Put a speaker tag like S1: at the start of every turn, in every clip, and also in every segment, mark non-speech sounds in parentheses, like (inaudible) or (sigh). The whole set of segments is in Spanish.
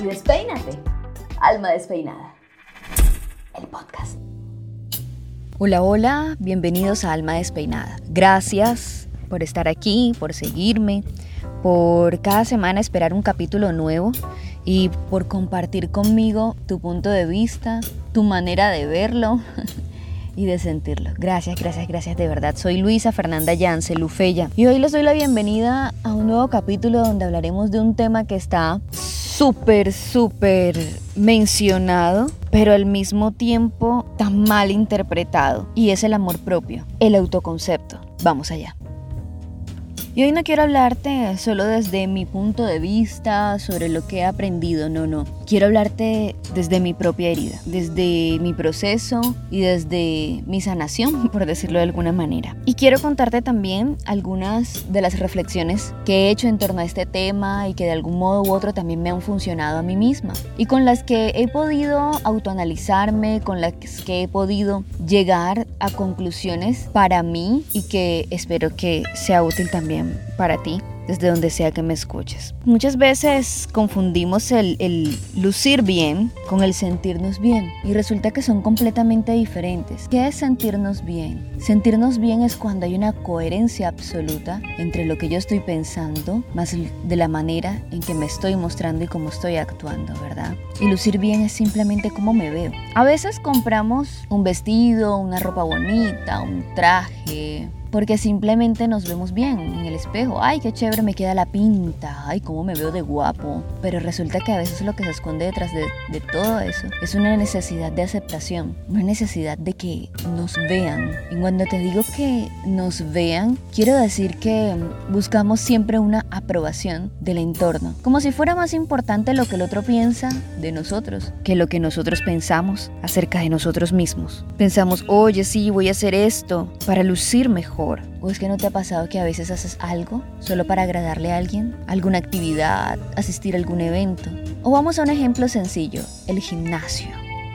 S1: y despeínate. Alma Despeinada. El podcast.
S2: Hola, hola, bienvenidos a Alma Despeinada. Gracias por estar aquí, por seguirme, por cada semana esperar un capítulo nuevo y por compartir conmigo tu punto de vista, tu manera de verlo (laughs) y de sentirlo. Gracias, gracias, gracias de verdad. Soy Luisa Fernanda Yance, Lufeya, y hoy les doy la bienvenida a un nuevo capítulo donde hablaremos de un tema que está súper, súper mencionado, pero al mismo tiempo tan mal interpretado, y es el amor propio, el autoconcepto. Vamos allá. Y hoy no quiero hablarte solo desde mi punto de vista sobre lo que he aprendido, no, no. Quiero hablarte desde mi propia herida, desde mi proceso y desde mi sanación, (laughs) por decirlo de alguna manera. Y quiero contarte también algunas de las reflexiones que he hecho en torno a este tema y que de algún modo u otro también me han funcionado a mí misma y con las que he podido autoanalizarme, con las que he podido llegar a conclusiones para mí y que espero que sea útil también para ti desde donde sea que me escuches. Muchas veces confundimos el, lucir bien con el sentirnos bien y resulta que son completamente diferentes. ¿Qué es sentirnos bien? Sentirnos bien es cuando hay una coherencia absoluta entre lo que yo estoy pensando más de la manera en que me estoy mostrando y cómo estoy actuando, ¿verdad? Y lucir bien es simplemente cómo me veo. A veces compramos un vestido, una ropa bonita, un traje, porque simplemente nos vemos bien en el espejo. Ay, qué chévere me queda la pinta. Ay, cómo me veo de guapo. Pero resulta que a veces lo que se esconde detrás de, todo eso es una necesidad de aceptación, una necesidad de que nos vean. Y cuando te digo que nos vean, quiero decir que buscamos siempre una aprobación del entorno, como si fuera más importante lo que el otro piensa de nosotros que lo que nosotros pensamos acerca de nosotros mismos. Pensamos, oye, sí, voy a hacer esto para lucir mejor ¿O es que no te ha pasado que a veces haces algo solo para agradarle a alguien? ¿Alguna actividad? ¿Asistir a algún evento? O vamos a un ejemplo sencillo, el gimnasio.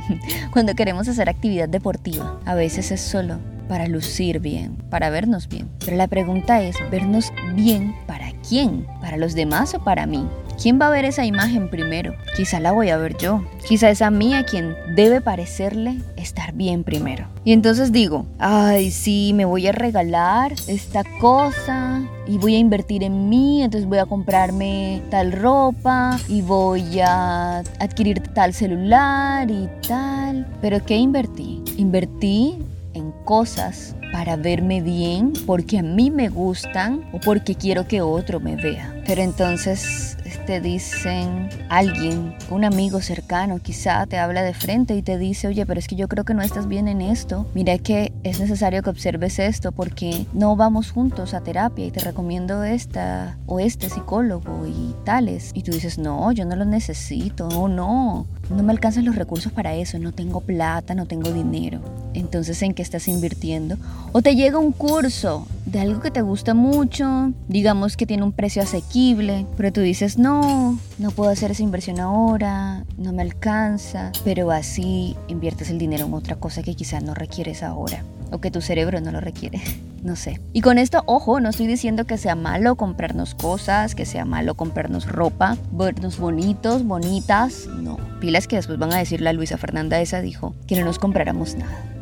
S2: (laughs) Cuando queremos hacer actividad deportiva, a veces es solo para lucir bien, para vernos bien. Pero la pregunta es, ¿vernos bien para quién? ¿Para los demás o para mí? ¿Quién va a ver esa imagen primero? Quizá la voy a ver yo. Quizá es a mí a quien debe parecerle estar bien primero. Y entonces digo, ay, sí, me voy a regalar esta cosa y voy a invertir en mí, entonces voy a comprarme tal ropa y voy a adquirir tal celular y tal. Pero ¿qué invertí? Invertí en cosas para verme bien porque a mí me gustan o porque quiero que otro me vea. Pero entonces te dicen alguien, un amigo cercano quizá te habla de frente y te dice, oye, pero es que yo creo que no estás bien en esto, mira que es necesario que observes esto porque no vamos juntos a terapia y te recomiendo esta o este psicólogo y tales. Y tú dices, no, yo no lo necesito, o no, no me alcanzan los recursos para eso, no tengo plata, no tengo dinero. Entonces, ¿en qué estás invirtiendo? O te llega un curso de algo que te gusta mucho, digamos que tiene un precio asequible, pero tú dices, no, no puedo hacer esa inversión ahora, no me alcanza, pero así inviertes el dinero en otra cosa que quizás no requieres ahora o que tu cerebro no lo requiere. (laughs) No sé. Y con esto, ojo, no estoy diciendo que sea malo comprarnos cosas, que sea malo comprarnos ropa, vernos bonitos, bonitas. No. Pilas que después van a decirle a Luisa Fernanda esa dijo que no nos compráramos nada.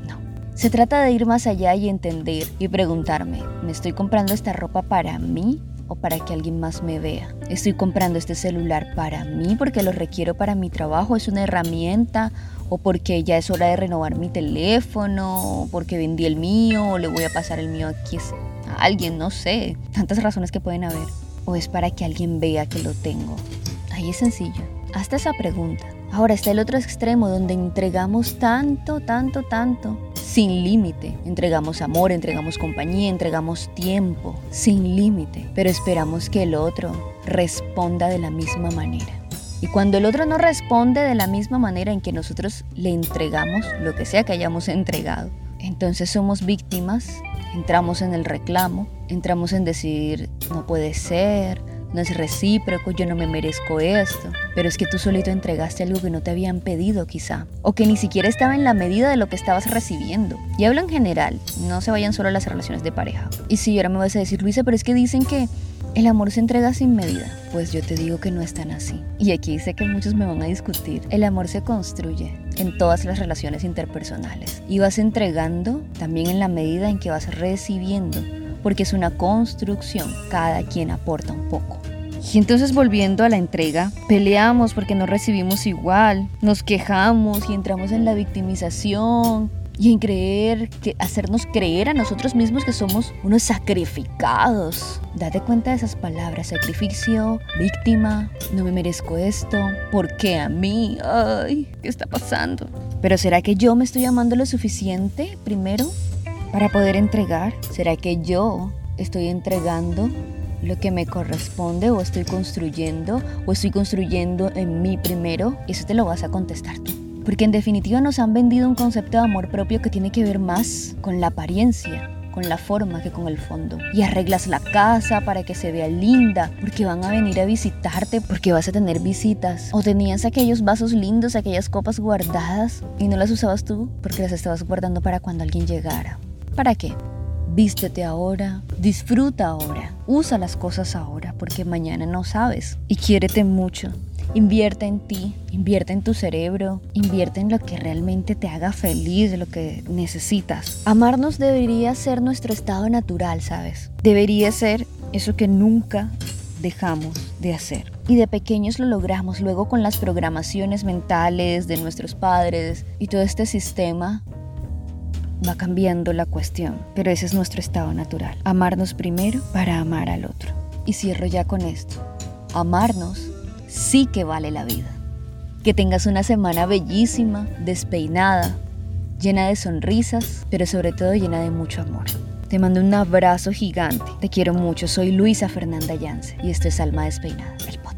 S2: Se trata de ir más allá y entender y preguntarme, ¿me estoy comprando esta ropa para mí o para que alguien más me vea. Estoy comprando este celular para mí porque lo requiero para mi trabajo, es una herramienta o porque ya es hora de renovar mi teléfono, o porque vendí el mío, o le voy a pasar el mío aquí a alguien, no sé, tantas razones que pueden haber. O es para que alguien vea que lo tengo. Ahí es sencillo. Hasta esa pregunta. Ahora está el otro extremo donde entregamos tanto, tanto, tanto, sin límite. Entregamos amor, entregamos compañía, entregamos tiempo, sin límite. Pero esperamos que el otro responda de la misma manera. Y cuando el otro no responde de la misma manera en que nosotros le entregamos lo que sea que hayamos entregado, entonces somos víctimas, entramos en el reclamo, entramos en decir, no puede ser, no es recíproco, yo no me merezco esto. Pero es que tú solito entregaste algo que no te habían pedido quizá, o que ni siquiera estaba en la medida de lo que estabas recibiendo. Y hablo en general, no se vayan solo a las relaciones de pareja. Y si ahora me vas a decir, Luisa, pero es que dicen que el amor se entrega sin medida. Pues yo te digo que no es tan así. Y aquí sé que muchos me van a discutir. El amor se construye en todas las relaciones interpersonales. Y vas entregando también en la medida en que vas recibiendo. Porque es una construcción. Cada quien aporta un poco. Y entonces volviendo a la entrega, peleamos porque no recibimos igual, nos quejamos y entramos en la victimización, y en creer, que hacernos creer a nosotros mismos que somos unos sacrificados. Date cuenta de esas palabras, sacrificio, víctima, no me merezco esto, ¿por qué a mí? Ay, ¿qué está pasando? Pero ¿será que yo me estoy amando lo suficiente primero para poder entregar? ¿Será que yo estoy entregando lo que me corresponde o estoy construyendo o estoy construyendo en mí primero? Eso te lo vas a contestar tú. Porque en definitiva nos han vendido un concepto de amor propio que tiene que ver más con la apariencia, con la forma que con el fondo. Y arreglas la casa para que se vea linda, porque van a venir a visitarte, porque vas a tener visitas. O tenías aquellos vasos lindos, aquellas copas guardadas y no las usabas tú porque las estabas guardando para cuando alguien llegara. ¿Para qué? Vístete ahora, disfruta ahora, usa las cosas ahora, porque mañana no sabes. Y quiérete mucho, Invierte en ti, invierte en tu cerebro, invierte en lo que realmente te haga feliz, lo que necesitas. Amarnos debería ser nuestro estado natural, ¿sabes? Debería ser eso que nunca dejamos de hacer. Y de pequeños lo logramos, luego con las programaciones mentales de nuestros padres y todo este sistema va cambiando la cuestión, pero ese es nuestro estado natural. Amarnos primero para amar al otro. Y cierro ya con esto. Amarnos sí que vale la vida. Que tengas una semana bellísima, despeinada, llena de sonrisas, pero sobre todo llena de mucho amor. Te mando un abrazo gigante. Te quiero mucho. Soy Luisa Fernanda Yance y esto es Alma Despeinada, el podcast.